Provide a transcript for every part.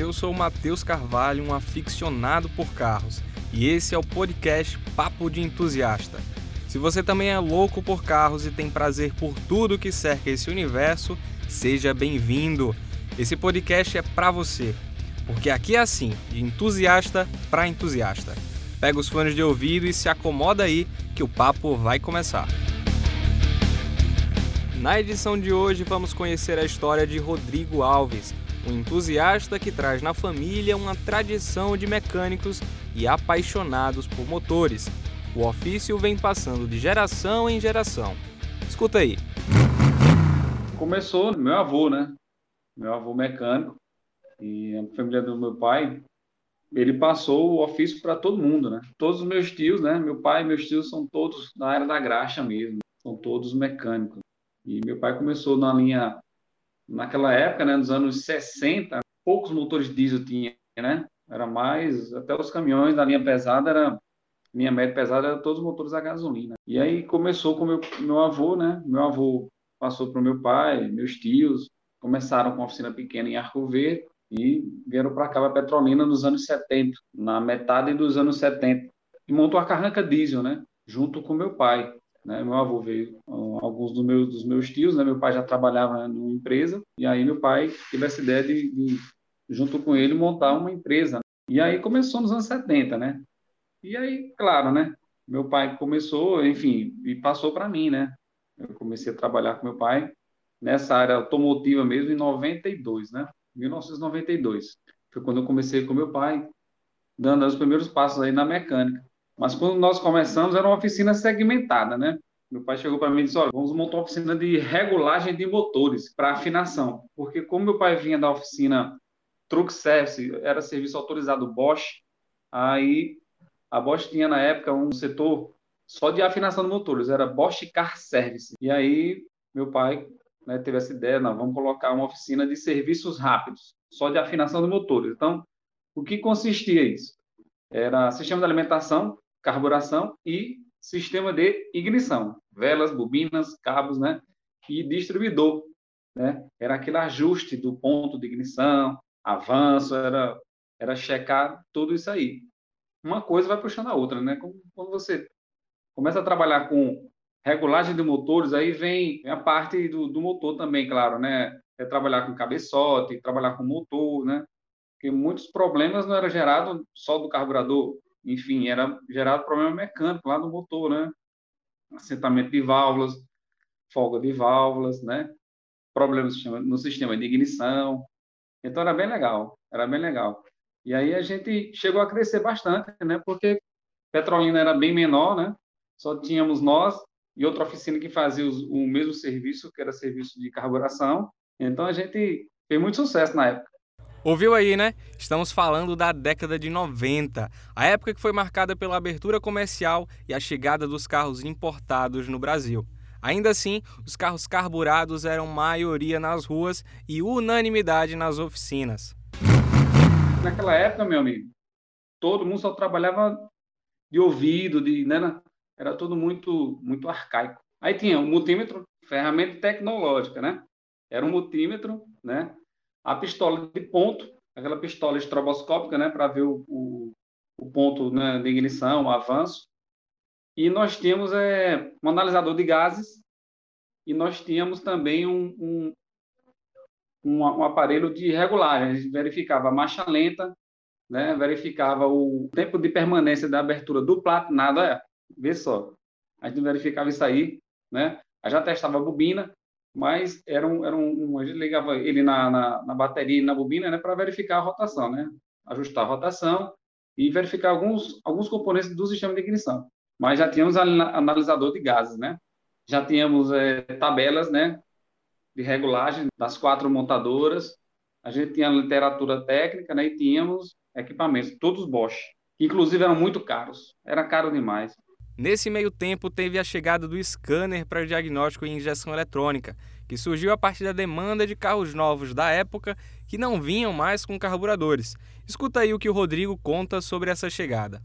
Eu sou o Matheus Carvalho, um aficionado por carros, e esse é o podcast Papo de Entusiasta. Se você também é louco por carros e tem prazer por tudo que cerca esse universo, seja bem-vindo. Esse podcast é para você, porque aqui é assim, de entusiasta para entusiasta. Pega os fones de ouvido e se acomoda aí que o papo vai começar. Na edição de hoje vamos conhecer a história de Rodrigo Alves, um entusiasta que traz na família uma tradição de mecânicos e apaixonados por motores. O ofício vem passando de geração em geração. Escuta aí. Começou meu avô, né? Meu avô mecânico e a família do meu pai, ele passou o ofício para todo mundo, né? Todos os meus tios, né? Meu pai e meus tios são todos na área da graxa mesmo, são todos mecânicos. E meu pai começou na linha naquela época, né, nos anos 60, poucos motores diesel tinha, né? Era mais, até os caminhões da linha pesada era linha média pesada era todos motores a gasolina. E aí começou com meu meu avô, né? Meu avô passou para o meu pai, meus tios, começaram com uma oficina pequena em Arco Verde e vieram para cá, para Petrolina, nos anos 70, na metade dos anos 70. E montou a carranca diesel, né? Junto com meu pai. Né? Meu avô veio, alguns dos meus, dos meus tios, né? meu pai já trabalhava numa empresa, e aí meu pai teve essa ideia de, de junto com ele, montar uma empresa. E aí começou nos anos 70, né? E aí, claro, né? Meu pai começou, enfim, e passou para mim, né? Eu comecei a trabalhar com meu pai nessa área automotiva mesmo em 92, né? 1992. Foi quando eu comecei com meu pai, dando os primeiros passos aí na mecânica. Mas quando nós começamos, era uma oficina segmentada, né? Meu pai chegou para mim e disse: Olha, vamos montar uma oficina de regulagem de motores para afinação. Porque, como meu pai vinha da oficina Truck Service, era serviço autorizado Bosch, aí a Bosch tinha na época um setor só de afinação de motores, era Bosch Car Service. E aí meu pai né, teve essa ideia: não, vamos colocar uma oficina de serviços rápidos, só de afinação de motores. Então, o que consistia isso? Era sistema de alimentação, carburação e sistema de ignição, velas, bobinas, cabos, né? E distribuidor, né? Era aquele ajuste do ponto de ignição, avanço, era era checar tudo isso aí. Uma coisa vai puxando a outra, né? Quando você começa a trabalhar com regulagem de motores, aí vem a parte do, do motor também, claro, né? É trabalhar com cabeçote, trabalhar com motor, né? Porque muitos problemas não eram gerados só do carburador, enfim, era gerado problema mecânico lá no motor, né? Assentamento de válvulas, folga de válvulas, né? Problemas no sistema de ignição. Então era bem legal, era bem legal. E aí a gente chegou a crescer bastante, né? Porque Petrolina era bem menor, né? Só tínhamos nós e outra oficina que fazia o mesmo serviço, que era serviço de carburação. Então a gente fez muito sucesso na época. Ouviu aí, né? Estamos falando da década de 90, a época que foi marcada pela abertura comercial e a chegada dos carros importados no Brasil. Ainda assim, os carros carburados eram maioria nas ruas e unanimidade nas oficinas. Naquela época, meu amigo, todo mundo só trabalhava de ouvido, de, né? Era tudo muito, muito arcaico. Aí tinha o multímetro, ferramenta tecnológica, né? Era um multímetro, né? A pistola de ponto, aquela pistola estroboscópica, né, para ver o, o, o ponto né, de ignição, o avanço. E nós tínhamos é, um analisador de gases e nós tínhamos também um, um, um, um aparelho de regulagem. A gente verificava a marcha lenta, né, verificava o tempo de permanência da abertura do platinado. É, vê só, a gente verificava isso aí, né? Aí já testava a bobina, mas era um, era um, a gente ligava ele na, na, na bateria e na bobina né, para verificar a rotação, né? ajustar a rotação e verificar alguns, alguns componentes do sistema de ignição. Mas já tínhamos analisador de gases, né? já tínhamos é, tabelas né, de regulagem das quatro montadoras, a gente tinha literatura técnica né, e tínhamos equipamentos, todos Bosch, que inclusive eram muito caros, era caro demais. Nesse meio tempo, teve a chegada do scanner para diagnóstico em injeção eletrônica, que surgiu a partir da demanda de carros novos da época que não vinham mais com carburadores. Escuta aí o que o Rodrigo conta sobre essa chegada.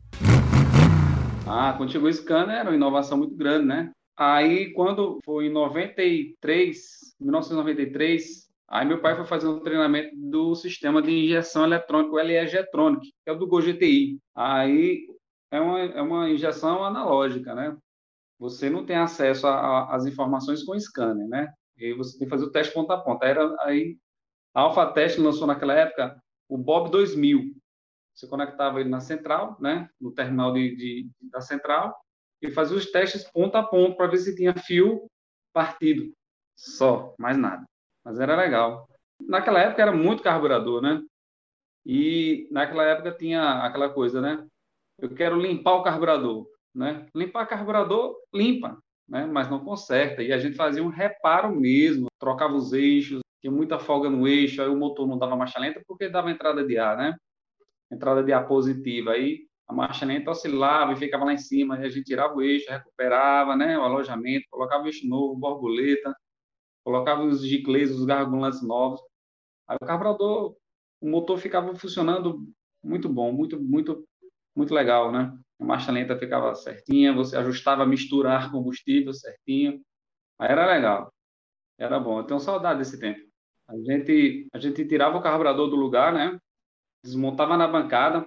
Ah, quando chegou o scanner, era uma inovação muito grande, né? Aí, quando foi em 93, 1993, Aí meu pai foi fazer um treinamento do sistema de injeção eletrônica, o LE-Getronic, que é o do Go GTI. Aí é uma, é uma injeção analógica, né? Você não tem acesso às informações com scanner, né? E você tem que fazer o teste ponta a ponta. Era, aí a Alpha Test lançou naquela época o Bob 2000. Você conectava ele na central, né? No terminal de, de da central e fazia os testes ponta a ponta para ver se tinha fio partido. Só, mais nada. Mas era legal. Naquela época era muito carburador, né? E naquela época tinha aquela coisa, né? Eu quero limpar o carburador, né? Limpar carburador, limpa, né? Mas não conserta. E a gente fazia um reparo mesmo, trocava os eixos, tinha muita folga no eixo, aí o motor não dava marcha lenta porque dava entrada de ar, né? Entrada de ar positiva. Aí a marcha lenta oscilava e ficava lá em cima, a gente tirava o eixo, recuperava, né, o alojamento, colocava o eixo novo, borboleta, colocava os giclês, os gargulantes novos. Aí o carburador, o motor ficava funcionando muito bom, muito, muito, muito legal, né? A marcha lenta ficava certinha, você ajustava a mistura ar combustível certinho. Aí era legal. Era bom. Eu tenho saudade desse tempo. A gente, a gente tirava o carburador do lugar, né? Desmontava na bancada,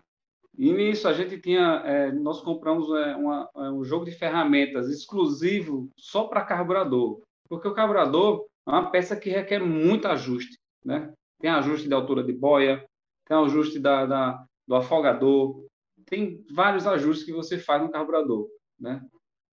e nisso a gente tinha, é, nós compramos é, uma, é, um jogo de ferramentas exclusivo só para carburador, porque o carburador é uma peça que requer muito ajuste, né? Tem ajuste de altura de boia, tem ajuste da, da, do afogador, tem vários ajustes que você faz no carburador, né?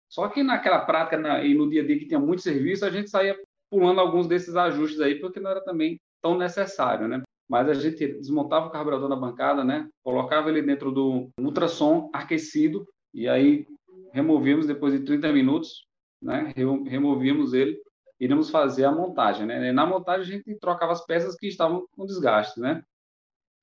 Só que naquela prática na, e no dia a dia que tinha muito serviço, a gente saía pulando alguns desses ajustes aí, porque não era também tão necessário, né? mas a gente desmontava o carburador na bancada, né? Colocava ele dentro do ultrassom aquecido e aí removíamos depois de 30 minutos, né? Removíamos ele, iríamos fazer a montagem, né? Na montagem a gente trocava as peças que estavam com desgaste, né?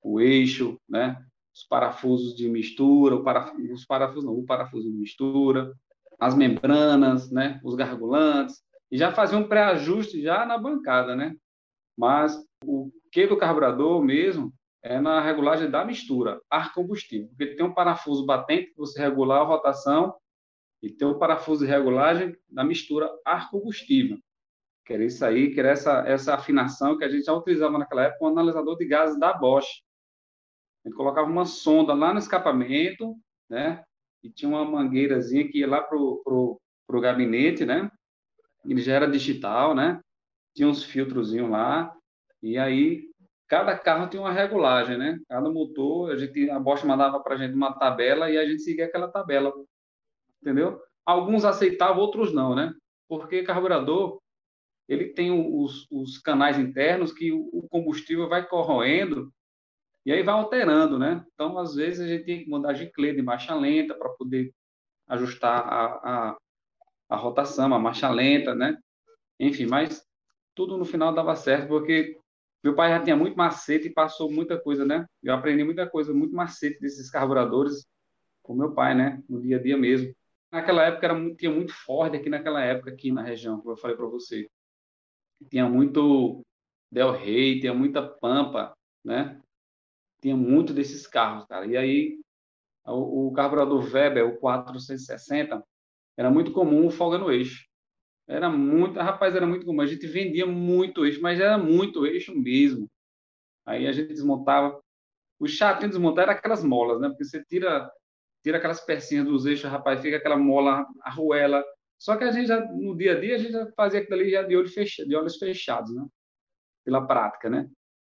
O eixo, né? Os parafusos de mistura, paraf... os parafusos não, o parafuso de mistura, as membranas, né? Os gargulantes e já fazia um pré-ajuste já na bancada, né? Mas o que do carburador mesmo é na regulagem da mistura, ar combustível, porque tem um parafuso batente que você regular a rotação e tem um parafuso de regulagem da mistura ar combustível. Que era isso aí, que era essa, essa afinação que a gente já utilizava naquela época o analisador de gases da Bosch. A gente colocava uma sonda lá no escapamento, né? E tinha uma mangueirazinha que ia lá pro, pro, pro gabinete, né? Ele já era digital, né? Tinha uns filtrozinhos lá e aí, cada carro tem uma regulagem, né? Cada motor, a gente a Bosch mandava para a gente uma tabela e a gente seguia aquela tabela, entendeu? Alguns aceitavam, outros não, né? Porque carburador, ele tem os, os canais internos que o combustível vai corroendo e aí vai alterando, né? Então, às vezes, a gente tem que mudar clé de marcha lenta para poder ajustar a, a, a rotação, a marcha lenta, né? Enfim, mas tudo no final dava certo, porque meu pai já tinha muito macete e passou muita coisa, né? Eu aprendi muita coisa, muito macete desses carburadores com meu pai, né? No dia a dia mesmo. Naquela época era, tinha muito Ford aqui naquela época, aqui na região, como eu falei para você. Tinha muito Del Rey, tinha muita Pampa, né? Tinha muito desses carros, cara. E aí, o, o carburador Weber, o 460, era muito comum folga no eixo. Era muito, rapaz, era muito comum. A gente vendia muito eixo, mas era muito eixo mesmo. Aí a gente desmontava. O chato de desmontar era aquelas molas, né? Porque você tira, tira aquelas pecinhas dos eixos, rapaz, fica aquela mola, arruela. Só que a gente já, no dia a dia, a gente já fazia aquilo ali já de, olho de olhos fechados, né? Pela prática, né?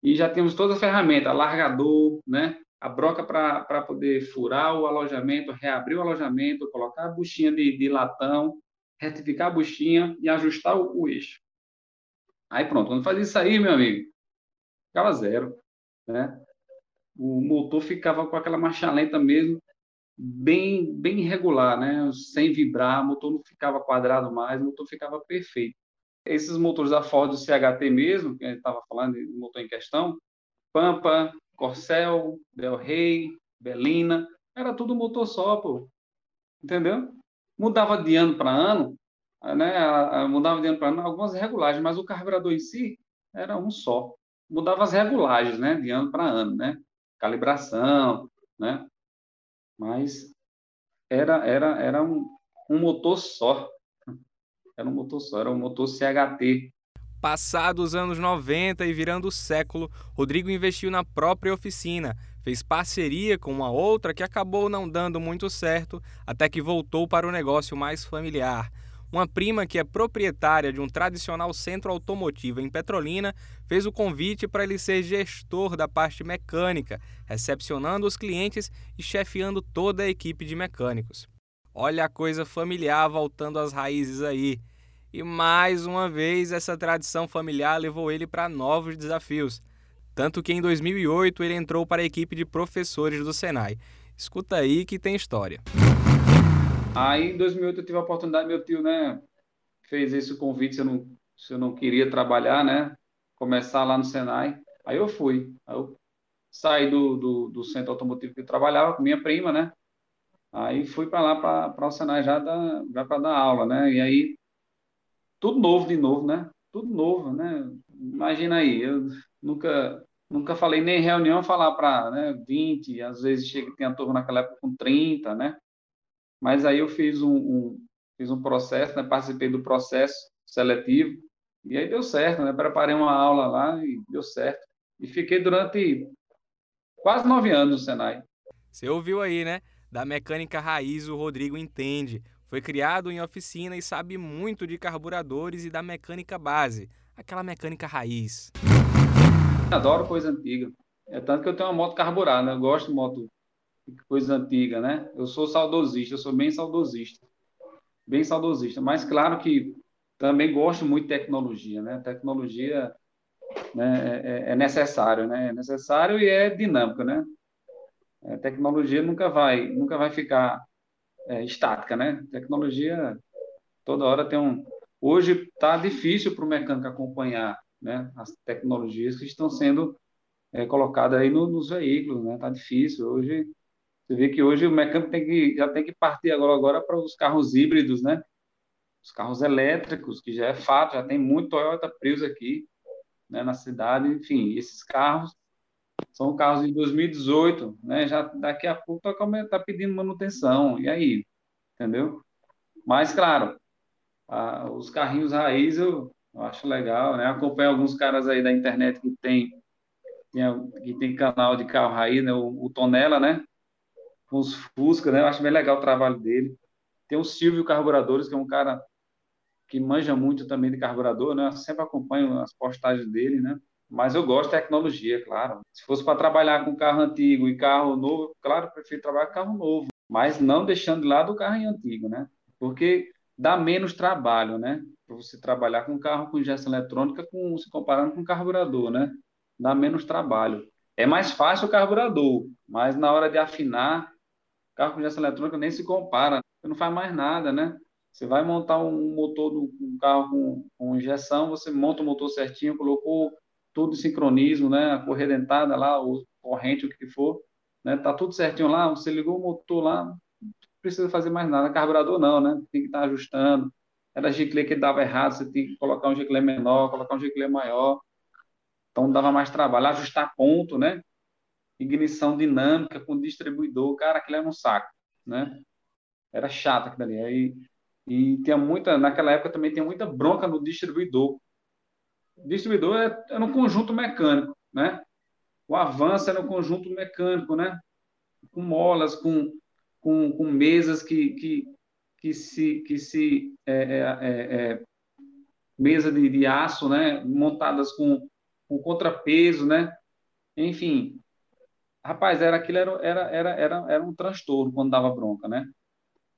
E já temos toda a ferramenta, largador, né? A broca para poder furar o alojamento, reabrir o alojamento, colocar a buchinha de, de latão, retificar a buchinha e ajustar o, o eixo. Aí pronto, quando fazia isso aí, meu amigo, ficava zero, né? O motor ficava com aquela marcha lenta mesmo, bem bem irregular, né? Sem vibrar, o motor não ficava quadrado mais, o motor ficava perfeito. Esses motores da Ford do CHT mesmo, que a gente estava falando, o motor em questão, Pampa, Corcel, Del Rey, Belina, era tudo motor só, pô. Entendeu? mudava de ano para ano, né, mudava de ano para ano algumas regulagens, mas o carburador em si era um só. Mudava as regulagens, né, de ano para ano, né, calibração, né, mas era era era um, um motor só, era um motor só, era um motor CHT. Passados os anos 90 e virando o século, Rodrigo investiu na própria oficina, fez parceria com uma outra que acabou não dando muito certo, até que voltou para o negócio mais familiar. Uma prima que é proprietária de um tradicional centro automotivo em Petrolina fez o convite para ele ser gestor da parte mecânica, recepcionando os clientes e chefiando toda a equipe de mecânicos. Olha a coisa familiar voltando às raízes aí. E mais uma vez, essa tradição familiar levou ele para novos desafios. Tanto que em 2008 ele entrou para a equipe de professores do Senai. Escuta aí que tem história. Aí em 2008 eu tive a oportunidade, meu tio, né, fez esse convite se eu não, se eu não queria trabalhar, né, começar lá no Senai. Aí eu fui. Aí eu saí do, do, do centro automotivo que eu trabalhava com minha prima, né? Aí fui para lá para o Senai já, já para dar aula, né? E aí tudo novo de novo, né? Tudo novo, né? Imagina aí, eu nunca nunca falei nem em reunião falar para né, 20, às vezes chega tinha turma naquela época com 30, né? Mas aí eu fiz um, um fiz um processo, né? Participei do processo seletivo e aí deu certo, né? Preparei uma aula lá e deu certo. E fiquei durante quase nove anos no Senai. Você ouviu aí, né? Da mecânica raiz o Rodrigo entende. Foi criado em oficina e sabe muito de carburadores e da mecânica base, aquela mecânica raiz. Adoro coisa antiga. É tanto que eu tenho uma moto carburada, né? Eu gosto de moto coisa antiga, né? Eu sou saudosista, eu sou bem saudosista. Bem saudosista. Mas claro que também gosto muito de tecnologia, né? Tecnologia né, é, é, é necessário, né? É necessário e é dinâmico, né? A tecnologia nunca vai, nunca vai ficar é, estática, né? Tecnologia toda hora tem um. Hoje está difícil para o mecânico acompanhar, né? As tecnologias que estão sendo é, colocadas aí no, nos veículos, né? Está difícil. Hoje você vê que hoje o mecânico tem que já tem que partir agora agora para os carros híbridos, né? Os carros elétricos, que já é fato, já tem muito Toyota Prius aqui, né? Na cidade, enfim, esses carros são carros de 2018, né? Já daqui a pouco está tá pedindo manutenção. E aí? Entendeu? Mas, claro, a, os carrinhos raiz eu, eu, acho legal, né? Acompanho alguns caras aí da internet que tem, tem que tem canal de carro raiz, né? O, o Tonela, né? Com os Fusca, né? Eu acho bem legal o trabalho dele. Tem o Silvio Carburadores, que é um cara que manja muito também de carburador, né? Eu sempre acompanho as postagens dele, né? Mas eu gosto de tecnologia, claro. Se fosse para trabalhar com carro antigo e carro novo, claro, eu prefiro trabalhar com carro novo, mas não deixando de lado o carro antigo, né? Porque dá menos trabalho, né? Para você trabalhar com carro com injeção eletrônica, com, se comparando com carburador, né? Dá menos trabalho. É mais fácil o carburador, mas na hora de afinar, carro com injeção eletrônica nem se compara. Não faz mais nada, né? Você vai montar um motor do um carro com, com injeção, você monta o motor certinho, colocou tudo em sincronismo, né? A correia dentada lá, o corrente, o que for, né? Tá tudo certinho lá, você ligou o motor lá, não precisa fazer mais nada. Carburador não, né? Tem que estar tá ajustando. Era giclê que dava errado, você tem que colocar um giclê menor, colocar um giclê maior. Então dava mais trabalho, ajustar ponto, né? Ignição dinâmica com distribuidor, cara, aquilo era um saco, né? Era chato aquilo ali. Aí, e tinha muita, naquela época também tinha muita bronca no distribuidor, distribuidor é, é no conjunto mecânico, né? O avanço é no conjunto mecânico, né? Com molas, com, com, com mesas que, que, que se, que se é, é, é, é mesa de, de, aço, né? Montadas com, com contrapeso, né? Enfim, rapaz, era aquilo era, era, era, era, era um transtorno quando dava bronca, né?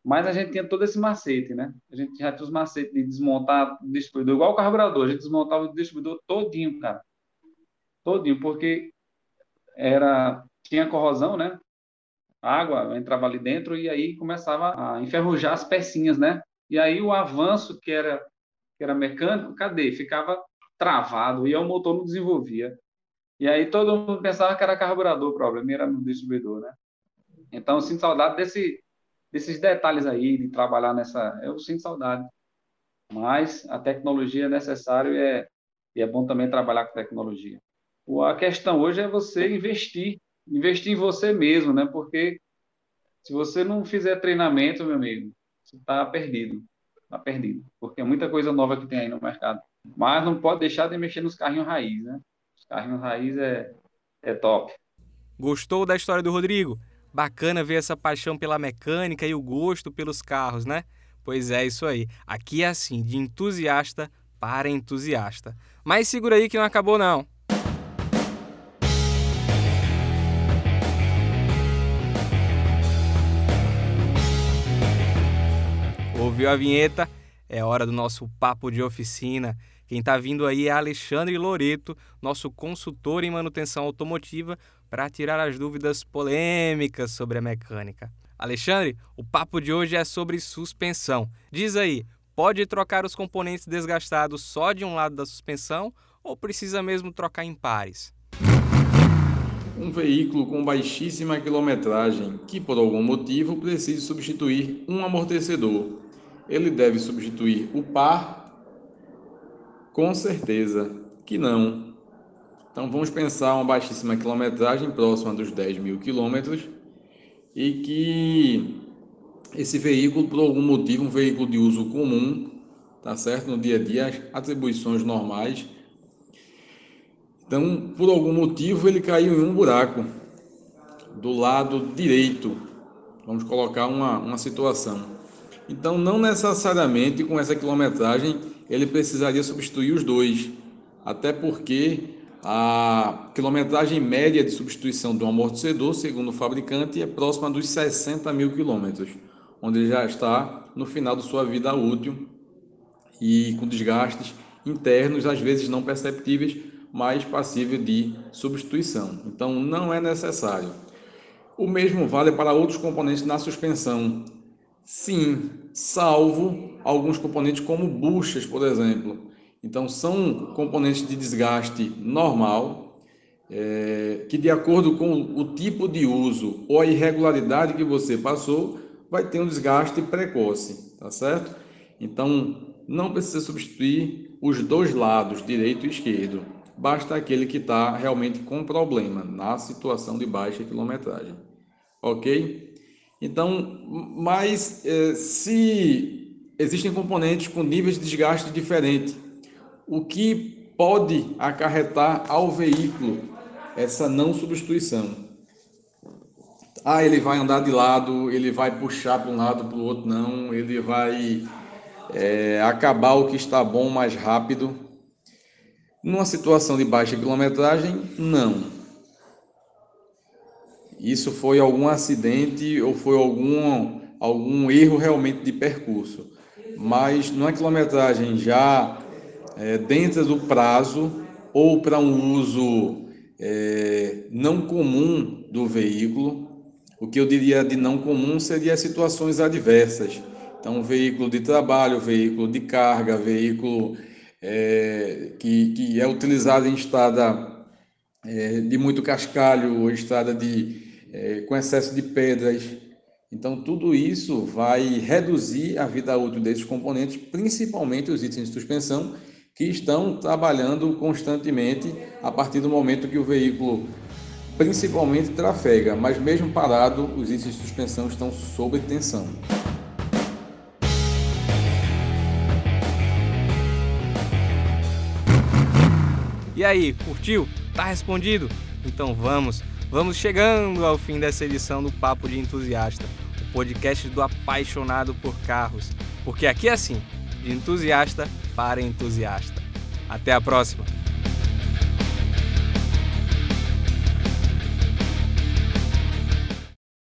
Mas a gente tinha todo esse macete, né? A gente já tinha os macetes de desmontar o distribuidor, igual o carburador, a gente desmontava o distribuidor todinho, cara. Todinho, porque era tinha corrosão, né? Água entrava ali dentro e aí começava a enferrujar as pecinhas, né? E aí o avanço que era que era mecânico, cadê? Ficava travado e o motor não desenvolvia. E aí todo mundo pensava que era carburador, o problema era no distribuidor, né? Então eu sinto saudade desse desses detalhes aí, de trabalhar nessa. Eu sinto saudade. Mas a tecnologia é necessária e é, e é bom também trabalhar com tecnologia. A questão hoje é você investir, investir em você mesmo, né? Porque se você não fizer treinamento, meu amigo, você está perdido. tá perdido, porque é muita coisa nova que tem aí no mercado. Mas não pode deixar de mexer nos carrinhos raiz, né? Os carrinhos raiz é, é top. Gostou da história do Rodrigo? Bacana ver essa paixão pela mecânica e o gosto pelos carros, né? Pois é, isso aí. Aqui é assim, de entusiasta para entusiasta. Mas segura aí que não acabou não. Ouviu a vinheta? É hora do nosso papo de oficina. Quem está vindo aí é Alexandre Loreto, nosso consultor em manutenção automotiva, para tirar as dúvidas polêmicas sobre a mecânica. Alexandre, o papo de hoje é sobre suspensão. Diz aí, pode trocar os componentes desgastados só de um lado da suspensão ou precisa mesmo trocar em pares? Um veículo com baixíssima quilometragem que por algum motivo precise substituir um amortecedor ele deve substituir o par? Com certeza que não. Então vamos pensar uma baixíssima quilometragem próxima dos 10 mil quilômetros e que esse veículo, por algum motivo, um veículo de uso comum, tá certo? No dia a dia, atribuições normais. Então, por algum motivo, ele caiu em um buraco do lado direito. Vamos colocar uma, uma situação. Então, não necessariamente com essa quilometragem ele precisaria substituir os dois, até porque a quilometragem média de substituição do amortecedor, segundo o fabricante, é próxima dos 60 mil quilômetros, onde ele já está no final de sua vida útil e com desgastes internos, às vezes não perceptíveis, mas passível de substituição. Então, não é necessário. O mesmo vale para outros componentes na suspensão, Sim, salvo alguns componentes como buchas, por exemplo. Então, são componentes de desgaste normal, é, que de acordo com o tipo de uso ou a irregularidade que você passou, vai ter um desgaste precoce, tá certo? Então, não precisa substituir os dois lados, direito e esquerdo. Basta aquele que está realmente com problema na situação de baixa quilometragem. Ok? Então, mas eh, se existem componentes com níveis de desgaste diferentes, o que pode acarretar ao veículo essa não substituição? Ah, ele vai andar de lado, ele vai puxar para um lado para o outro, não, ele vai é, acabar o que está bom mais rápido. Numa situação de baixa quilometragem, não. Isso foi algum acidente ou foi algum, algum erro realmente de percurso. Mas numa quilometragem já é, dentro do prazo ou para um uso é, não comum do veículo, o que eu diria de não comum seria situações adversas. Então, veículo de trabalho, veículo de carga, veículo é, que, que é utilizado em estrada é, de muito cascalho ou estrada de, é, com excesso de pedras. Então, tudo isso vai reduzir a vida útil desses componentes, principalmente os itens de suspensão, que estão trabalhando constantemente a partir do momento que o veículo principalmente trafega, mas mesmo parado, os itens de suspensão estão sob tensão. E aí, curtiu? Tá respondido? Então vamos Vamos chegando ao fim dessa edição do Papo de Entusiasta, podcast do apaixonado por carros. Porque aqui é assim, de entusiasta para entusiasta. Até a próxima!